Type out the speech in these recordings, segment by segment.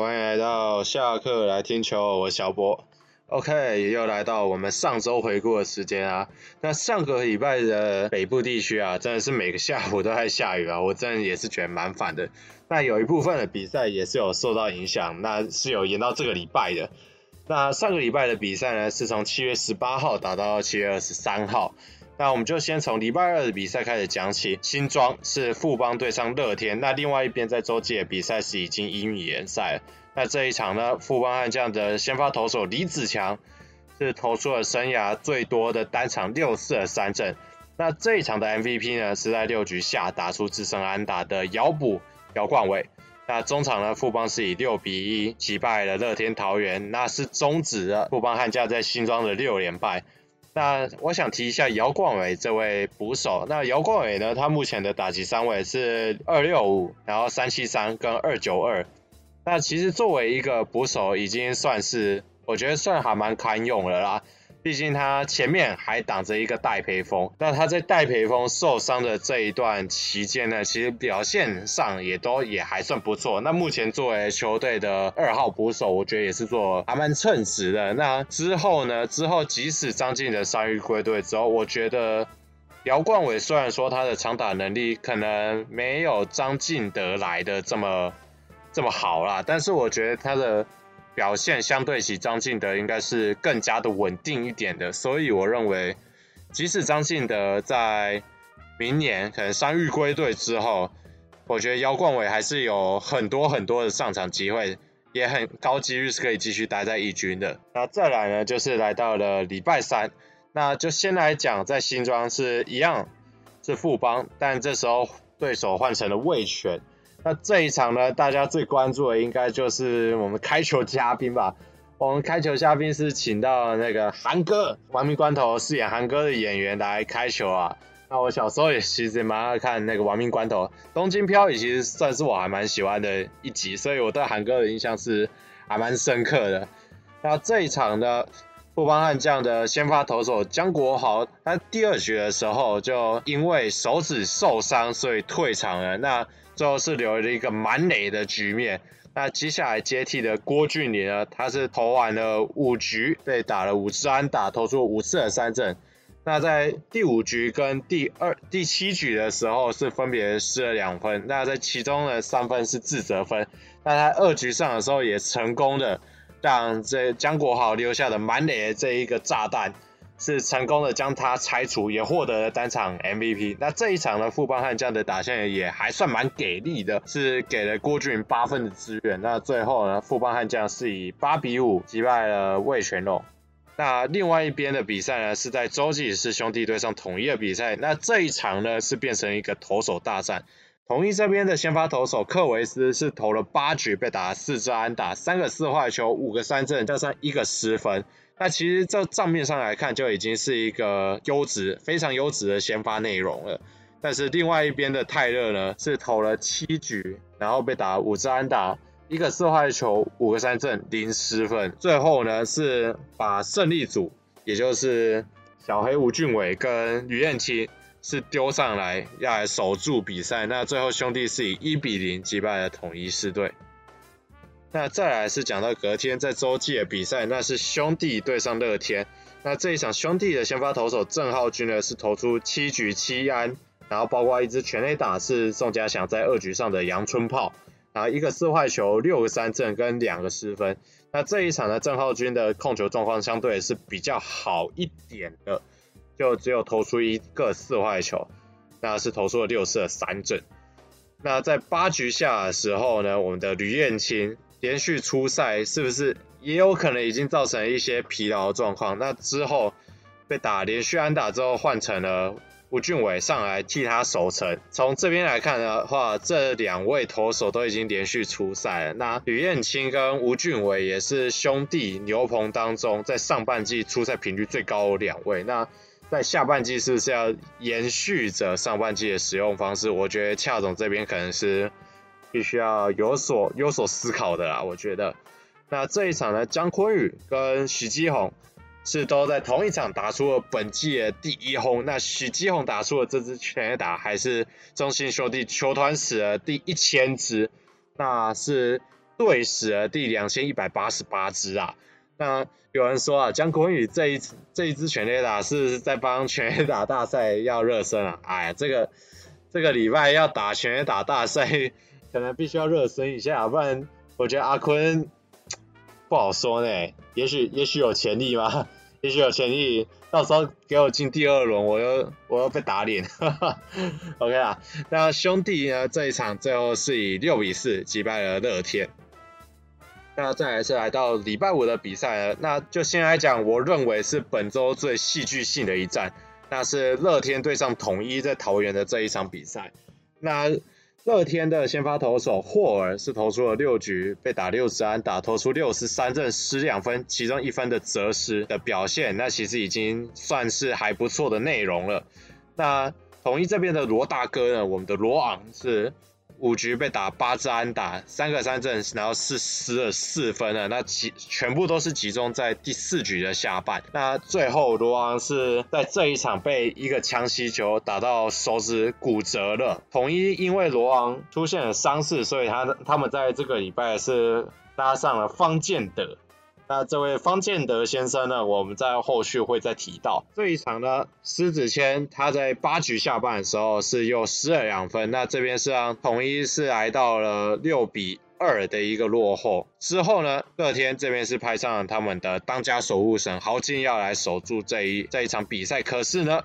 欢迎来到下课来听球，我是小波。OK，又来到我们上周回顾的时间啊。那上个礼拜的北部地区啊，真的是每个下午都在下雨啊，我真的也是觉得蛮烦的。那有一部分的比赛也是有受到影响，那是有延到这个礼拜的。那上个礼拜的比赛呢，是从七月十八号打到七月二十三号。那我们就先从礼拜二的比赛开始讲起。新庄是富邦对上乐天，那另外一边在周际的比赛是已经一比一延赛了。那这一场呢，富邦悍将的先发投手李子强是投出了生涯最多的单场六次的三振。那这一场的 MVP 呢，是在六局下打出自身安打的姚捕姚冠伟。那中场呢，富邦是以六比一击败了乐天桃园，那是终止了富邦悍将在新庄的六连败。那我想提一下姚冠伟这位捕手。那姚冠伟呢，他目前的打击三位是二六五，然后三七三跟二九二。那其实作为一个捕手，已经算是我觉得算还蛮堪用了啦。毕竟他前面还挡着一个戴培峰，那他在戴培峰受伤的这一段期间呢，其实表现上也都也还算不错。那目前作为球队的二号捕手，我觉得也是做还蛮称职的。那之后呢，之后即使张晋德伤愈归队之后，我觉得姚冠伟虽然说他的长打能力可能没有张进德来的这么。这么好啦，但是我觉得他的表现相对起张进德应该是更加的稳定一点的，所以我认为，即使张进德在明年可能伤愈归队之后，我觉得姚冠伟还是有很多很多的上场机会，也很高几率是可以继续待在一军的。那再来呢，就是来到了礼拜三，那就先来讲在新庄是一样是富邦，但这时候对手换成了魏全。那这一场呢，大家最关注的应该就是我们开球嘉宾吧。我们开球嘉宾是请到那个韩哥，亡命关头饰演韩哥的演员来开球啊。那我小时候也其实也蛮爱看那个亡命关头，东京漂移其实算是我还蛮喜欢的一集，所以我对韩哥的印象是还蛮深刻的。那这一场呢，富邦悍将的先发投手江国豪，他第二局的时候就因为手指受伤，所以退场了。那最后是留了一个满垒的局面。那接下来接替的郭俊麟呢，他是投完了五局，被打了五支安打，投出五次的三振。那在第五局跟第二、第七局的时候是分别失了两分。那在其中的三分是自责分。那在二局上的时候也成功的。让这江国豪留下的满垒的这一个炸弹，是成功的将它拆除，也获得了单场 MVP。那这一场呢，富邦悍将的打线也还算蛮给力的，是给了郭俊八分的支援。那最后呢，富邦悍将是以八比五击败了味全龙。那另外一边的比赛呢，是在洲际是兄弟对上统一的比赛。那这一场呢，是变成一个投手大战。统一这边的先发投手克维斯是投了八局，被打了四支安打，三个四坏球，五个三振，加上一个失分。那其实这账面上来看，就已经是一个优质、非常优质的先发内容了。但是另外一边的泰勒呢，是投了七局，然后被打五支安打，一个四坏球，五个三振，零失分。最后呢，是把胜利组，也就是小黑吴俊伟跟吕彦青。是丢上来要来守住比赛，那最后兄弟是以一比零击败了统一狮队。那再来是讲到隔天在洲际的比赛，那是兄弟对上乐天。那这一场兄弟的先发投手郑浩均呢是投出七局七安，然后包括一支全垒打是宋家祥在二局上的阳春炮，然后一个四坏球，六个三振跟两个失分。那这一场呢郑浩均的控球状况相对是比较好一点的。就只有投出一个四坏球，那是投出了六次的三振。那在八局下的时候呢，我们的吕彦青连续出赛，是不是也有可能已经造成一些疲劳状况？那之后被打连续安打之后，换成了吴俊伟上来替他守城。从这边来看的话，这两位投手都已经连续出赛了。那吕彦青跟吴俊伟也是兄弟牛棚当中在上半季出赛频率最高的两位。那在下半季是不是要延续着上半季的使用方式？我觉得恰总这边可能是必须要有所有所思考的啦。我觉得，那这一场呢，江坤宇跟许基宏是都在同一场打出了本季的第一轰。那许基宏打出了这支全垒打，还是中信兄弟球团史的第一千支，那是队史的第两千一百八十八支啊。那有人说啊，江坤宇这一这一支全垒打是在帮全垒打大赛要热身啊。哎呀，这个这个礼拜要打全垒打大赛，可能必须要热身一下，不然我觉得阿坤不好说呢。也许也许有潜力吧，也许有潜力。到时候给我进第二轮，我又我又被打脸。OK 啊，那兄弟呢？这一场最后是以六比四击败了乐天。那再来是来到礼拜五的比赛了，那就先来讲，我认为是本周最戏剧性的一战，那是乐天对上统一在桃园的这一场比赛。那乐天的先发投手霍尔是投出了六局，被打六支安打，投出六十三振失两分，其中一分的折失的表现，那其实已经算是还不错的内容了。那统一这边的罗大哥呢，我们的罗昂是。五局被打八支安打，三个三振，然后是失了四分了。那集全部都是集中在第四局的下半。那最后罗昂是在这一场被一个强袭球打到手指骨折了。统一因为罗昂出现了伤势，所以他他们在这个礼拜是搭上了方建德。那这位方建德先生呢，我们在后续会再提到。这一场呢，施子谦他在八局下半的时候是又失了两分，那这边是让统一是来到了六比二的一个落后。之后呢，乐天这边是派上了他们的当家守护神豪金要来守住这一这一场比赛，可是呢。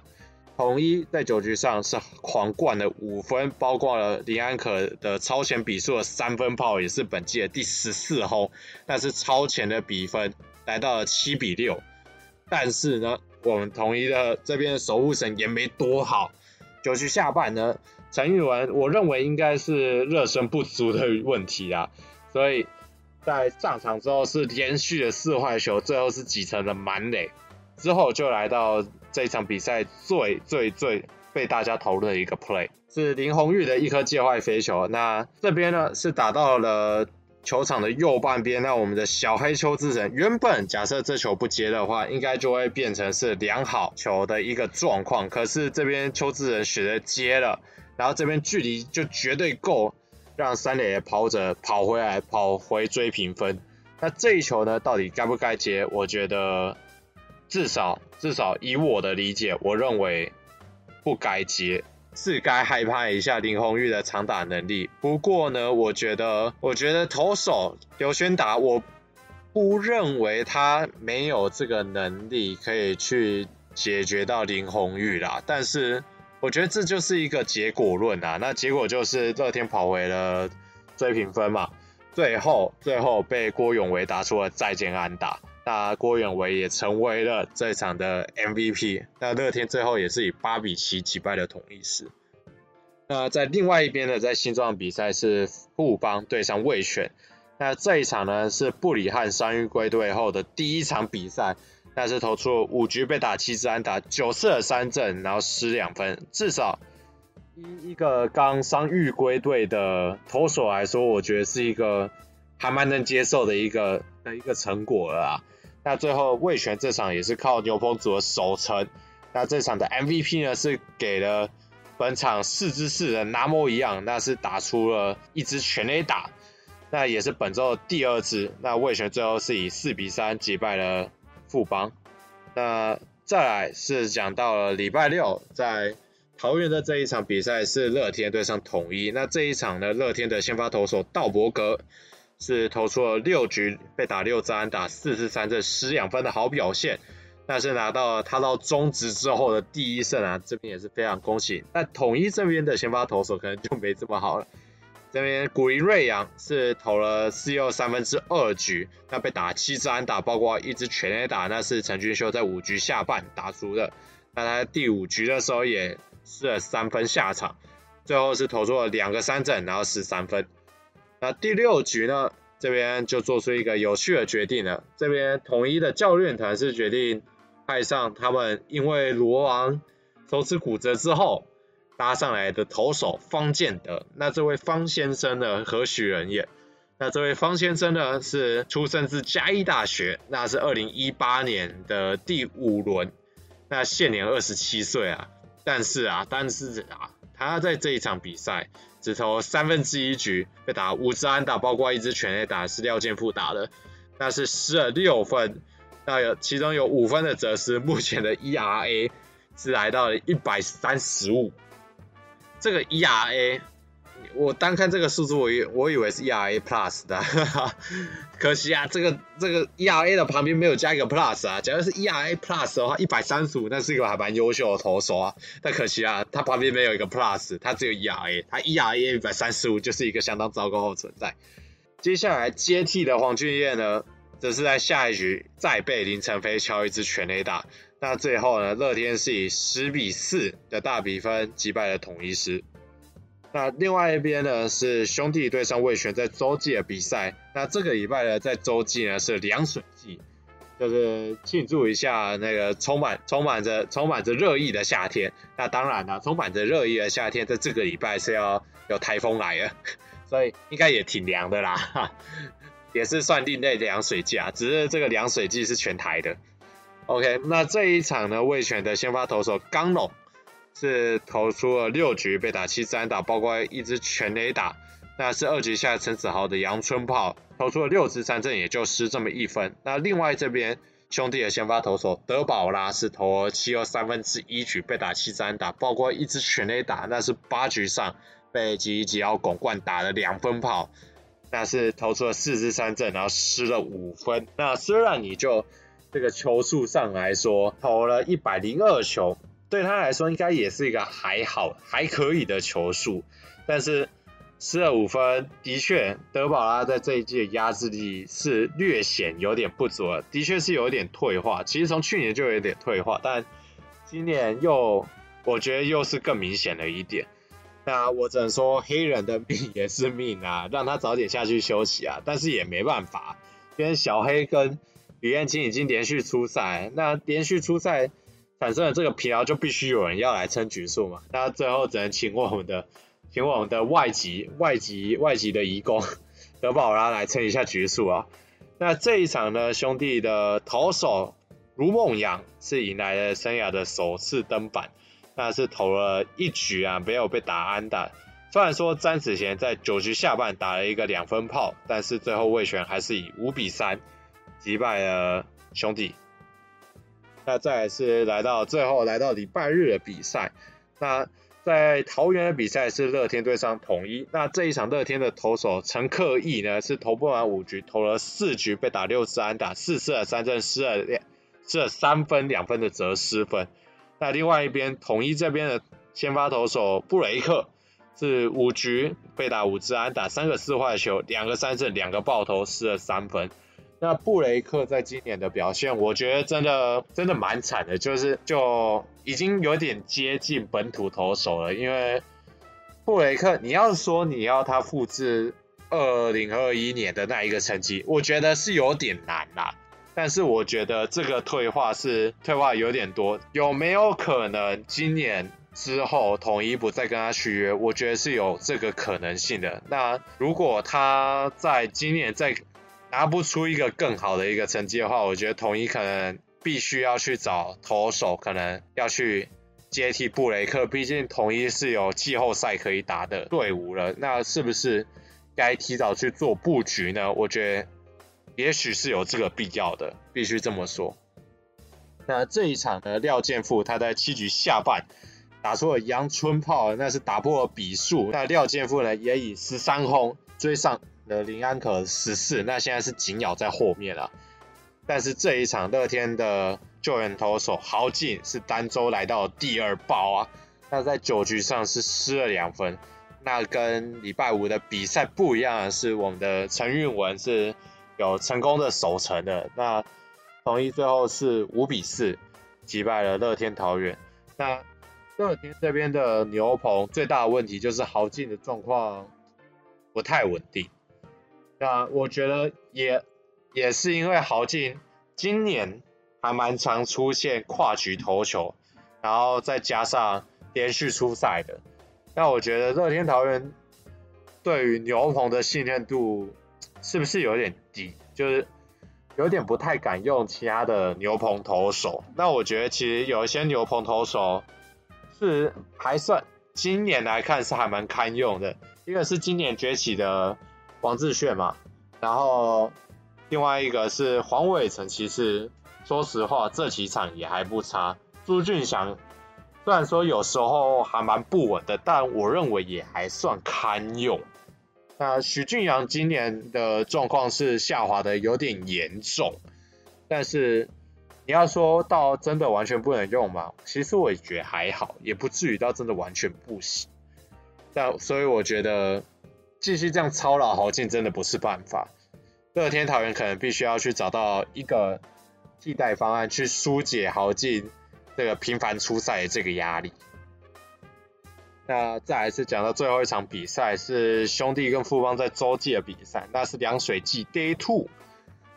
统一在九局上是狂灌了五分，包括了林安可的超前比数的三分炮，也是本季的第十四轰，但是超前的比分来到了七比六。但是呢，我们统一的这边的守护神也没多好。九局下半呢，陈玉文我认为应该是热身不足的问题啊，所以在上场之后是连续的四坏球，最后是挤成了满垒，之后就来到。这一场比赛最最最被大家讨论的一个 play 是林泓育的一颗界外飞球。那这边呢是打到了球场的右半边。那我们的小黑邱志成原本假设这球不接的话，应该就会变成是良好球的一个状况。可是这边邱志成选择接了，然后这边距离就绝对够让三垒跑者跑回来跑回追平分。那这一球呢，到底该不该接？我觉得。至少，至少以我的理解，我认为不该接，是该害怕一下林红玉的长打能力。不过呢，我觉得，我觉得投手刘轩达，我不认为他没有这个能力可以去解决到林红玉啦。但是，我觉得这就是一个结果论啊。那结果就是乐天跑回了追平分嘛，最后，最后被郭永维打出了再见安打。那郭远维也成为了这场的 MVP。那乐天最后也是以八比七击败了统一狮。那在另外一边呢，在新庄比赛是富邦对上味全。那这一场呢是布里汉伤愈归队后的第一场比赛，那是投出五局被打七支安打，九次的三振，然后失两分。至少一一个刚伤愈归队的投手来说，我觉得是一个还蛮能接受的一个的一个成果了啊。那最后味全这场也是靠牛棚组的守城，那这场的 MVP 呢是给了本场四支四人拿模一样，那是打出了一支全垒打，那也是本周的第二支。那味全最后是以四比三击败了富邦。那再来是讲到了礼拜六在桃园的这一场比赛是乐天对上统一，那这一场呢乐天的先发投手道伯格。是投出了六局被打六支安打四次三振失两分的好表现，但是拿到了他到中职之后的第一胜啊，这边也是非常恭喜。那统一这边的先发投手可能就没这么好了，这边古林瑞阳是投了四又三分之二局，那被打七支安打，包括一支全垒打，那是陈俊秀在五局下半打出的。那他在第五局的时候也失了三分下场，最后是投出了两个三振，然后失三分。那第六局呢，这边就做出一个有趣的决定了。这边统一的教练团是决定派上他们因为罗王手指骨折之后搭上来的投手方建德。那这位方先生呢，何许人也？那这位方先生呢，是出生自嘉义大学，那是二零一八年的第五轮，那现年二十七岁啊。但是啊，但是啊，他在这一场比赛。只投三分之一局，被打五支安打，包括一支全垒打是廖健富打的，那是失了六分，那有其中有五分的则是目前的 ERA 是来到了一百三十五，这个 ERA。我单看这个数字，我以我以为是 ERA Plus 的，哈哈，可惜啊，这个这个 ERA 的旁边没有加一个 Plus 啊。假如是 ERA Plus 的话，一百三十五，那是一个还蛮优秀的投手啊。但可惜啊，他旁边没有一个 Plus，他只有 ERA，他 ERA 一百三十五就是一个相当糟糕的存在。接下来接替的黄俊彦呢，则是在下一局再被林承飞敲一支全垒打。那最后呢，乐天是以十比四的大比分击败了统一狮。那另外一边呢，是兄弟对上味全在洲际的比赛。那这个礼拜呢，在洲际呢是凉水季，就是庆祝一下那个充满充满着充满着热意的夏天。那当然了，充满着热意的夏天，在这个礼拜是要有台风来了，所以应该也挺凉的啦，也是算另类凉水季啊。只是这个凉水季是全台的。OK，那这一场呢，味全的先发投手刚龙。是投出了六局被打七三打，包括一支全垒打。那是二局下陈子豪的阳春炮投出了六支三振，也就失这么一分。那另外这边兄弟的先发投手德保拉是投了七又三分之一局被打七三打，包括一支全垒打。那是八局上被吉吉奥拱冠打了两分炮，那是投出了四支三振，然后失了五分。那虽然你就这个球数上来说投了一百零二球。对他来说，应该也是一个还好、还可以的球数，但是失了五分，的确，德保拉在这一季的压制力是略显有点不足了，的确是有点退化。其实从去年就有点退化，但今年又我觉得又是更明显了一点。那我只能说，黑人的命也是命啊，让他早点下去休息啊，但是也没办法，因为小黑跟吕彦青已经连续出赛，那连续出赛。产生了这个疲劳，就必须有人要来撑局数嘛。那最后只能请我们的，请我们的外籍、外籍、外籍的移工德保拉来撑一下局数啊。那这一场呢，兄弟的投手卢梦阳是迎来了生涯的首次登板，那是投了一局啊，没有被打安打。虽然说詹子贤在九局下半打了一个两分炮，但是最后味全还是以五比三击败了兄弟。那再来是来到最后来到礼拜日的比赛，那在桃园的比赛是乐天对上统一，那这一场乐天的投手陈克义呢是投不完五局，投了四局被打六次安打，四次的三振失了两失了三分两分的责失分。那另外一边统一这边的先发投手布雷克是五局被打五次安打，三个四坏球，两个三振，两个爆头，失了三分。那布雷克在今年的表现，我觉得真的真的蛮惨的，就是就已经有点接近本土投手了。因为布雷克，你要说你要他复制二零二一年的那一个成绩，我觉得是有点难啦。但是我觉得这个退化是退化有点多，有没有可能今年之后统一不再跟他续约？我觉得是有这个可能性的。那如果他在今年再拿不出一个更好的一个成绩的话，我觉得统一可能必须要去找投手，可能要去接替布雷克。毕竟统一是有季后赛可以打的队伍了，那是不是该提早去做布局呢？我觉得也许是有这个必要的，必须这么说。那这一场呢，廖健富他在七局下半打出了阳春炮，那是打破了比数。那廖健富呢，也以十三轰追上。的林安可十四，那现在是紧咬在后面了。但是这一场乐天的救援投手豪进是单周来到第二爆啊，那在九局上是失了两分。那跟礼拜五的比赛不一样的是，我们的陈韵文是有成功的守成的。那统一最后是五比四击败了乐天桃园。那乐天这边的牛棚最大的问题就是豪进的状况不太稳定。那我觉得也也是因为豪进今年还蛮常出现跨局投球，然后再加上连续出赛的，那我觉得乐天桃园对于牛棚的信任度是不是有点低？就是有点不太敢用其他的牛棚投手。那我觉得其实有一些牛棚投手是还算今年来看是还蛮堪用的。一个是今年崛起的王志炫嘛，然后另外一个是黄伟成，其实说实话这几场也还不差。朱俊祥虽然说有时候还蛮不稳的，但我认为也还算堪用。那许俊阳今年的状况是下滑的有点严重，但是你要说到真的完全不能用吗？其实我也觉得还好，也不至于到真的完全不行。但所以我觉得继续这样操劳豪进真的不是办法，乐天桃园可能必须要去找到一个替代方案，去疏解豪进这个频繁出赛的这个压力。那再来是讲到最后一场比赛，是兄弟跟富邦在洲际的比赛，那是凉水季 Day Two。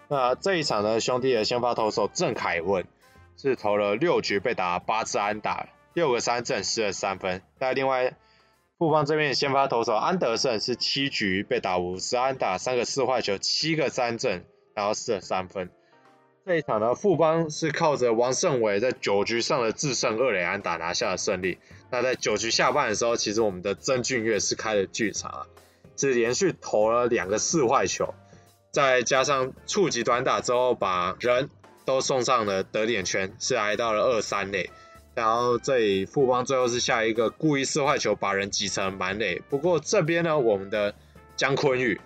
那这一场呢，兄弟的先发投手郑凯文是投了六局被打八支安打，六个三振失了三分。那另外富邦这边的先发投手安德胜是七局被打五支安打，三个四坏球，七个三振，然后失了三分。这一场呢，富邦是靠着王胜伟在九局上的致胜二垒安打拿下了胜利。那在九局下半的时候，其实我们的曾俊岳是开了剧场啊，是连续投了两个四坏球，再加上触及短打之后，把人都送上了得点圈，是来到了二三垒。然后这里富邦最后是下一个故意四坏球，把人挤成满垒。不过这边呢，我们的江坤宇，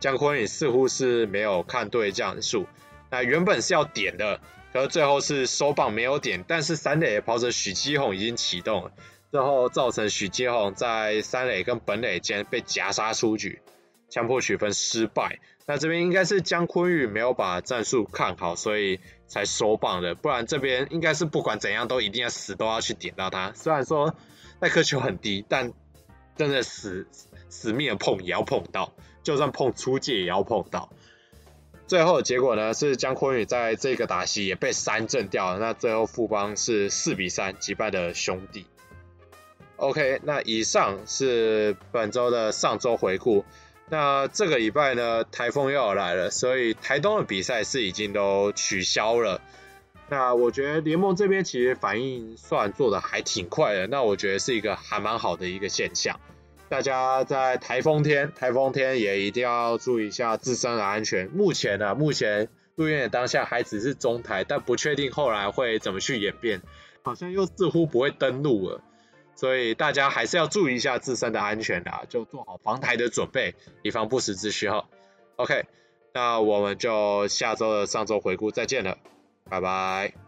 江坤宇似乎是没有看对将数。那原本是要点的，可是最后是收棒没有点，但是三垒的跑者许基宏已经启动了，最后造成许基宏在三垒跟本垒间被夹杀出局，强迫取分失败。那这边应该是江坤宇没有把战术看好，所以才收棒的，不然这边应该是不管怎样都一定要死都要去点到他。虽然说那颗球很低，但真的死死命的碰也要碰到，就算碰出界也要碰到。最后结果呢，是江坤宇在这个打席也被三振掉了。那最后富邦是四比三击败的兄弟。OK，那以上是本周的上周回顾。那这个礼拜呢，台风又要来了，所以台东的比赛是已经都取消了。那我觉得联盟这边其实反应算做的还挺快的，那我觉得是一个还蛮好的一个现象。大家在台风天，台风天也一定要注意一下自身的安全。目前呢，目前录音的当下还只是中台，但不确定后来会怎么去演变，好像又似乎不会登陆了，所以大家还是要注意一下自身的安全的，就做好防台的准备，以防不时之需哈。OK，那我们就下周的上周回顾再见了，拜拜。